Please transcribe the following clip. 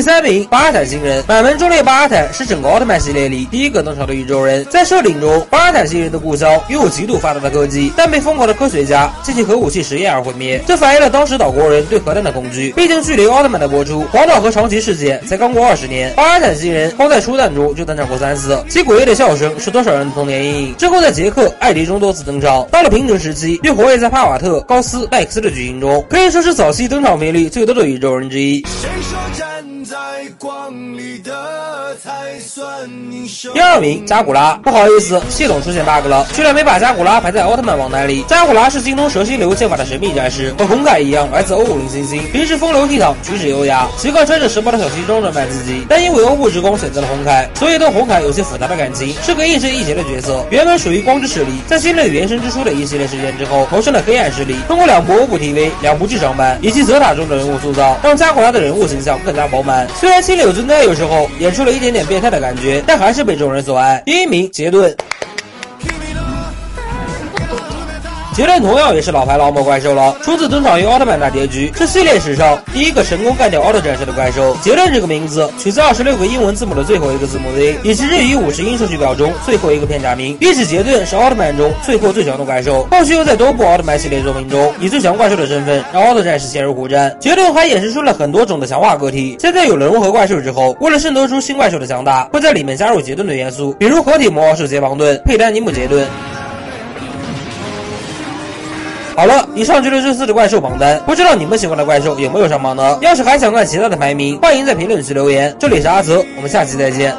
第三名，巴尔坦星人。满门忠烈巴尔坦是整个奥特曼系列里第一个登场的宇宙人。在设定中，巴尔坦星人的故乡拥有极度发达的科技，但被疯狂的科学家进行核武器实验而毁灭。这反映了当时岛国人对核弹的恐惧。毕竟距离奥特曼的播出，黄岛和长崎事。件才刚过二十年。巴尔坦星人光在初弹中就登场过三次，其诡异的笑声是多少人的童年阴影。之后在杰克、艾迪中多次登场。到了平成时期，又活跃在帕瓦特、高斯、麦克斯的剧情中，可以说是早期登场频率最多的宇宙人之一。谁说光里的才算英雄第二名，加古拉。不好意思，系统出现 bug 了，居然没把加古拉排在奥特曼榜单里。加古拉是精通蛇心流剑法的神秘战士，和红凯一样来自欧五零星星，平时风流倜傥，举止优雅，习惯穿着时髦的小西装装扮自己。但因为欧布之光选择了红凯，所以对红凯有些复杂的感情，是个亦正亦邪的角色。原本属于光之势力，在新的原神之书的一系列事件之后，投身了黑暗势力。通过两部欧布 TV、两部剧场版以及泽塔中的人物塑造，让加古拉的人物形象更加饱满。虽虽然心里有存在，有时候演出了一点点变态的感觉，但还是被众人所爱。第一名，杰顿。杰伦同样也是老牌老魔怪兽了，初次登场于奥特曼大结局，是系列史上第一个成功干掉奥特战士的怪兽。杰伦这个名字取自二十六个英文字母的最后一个字母 Z，也是日语五十音顺序表中最后一个片假名。比起杰顿是奥特曼中最后最强的怪兽，后续又在多部奥特曼系列作品中以最强怪兽的身份让奥特战士陷入苦战。杰顿还衍生出了很多种的强化个体，现在有了融合怪兽之后，为了衬托出新怪兽的强大，会在里面加入杰顿的元素，比如合体魔王兽杰邦顿、佩丹尼姆杰顿。好了，以上就是这次的怪兽榜单，不知道你们喜欢的怪兽有没有上榜呢？要是还想看其他的排名，欢迎在评论区留言。这里是阿泽，我们下期再见。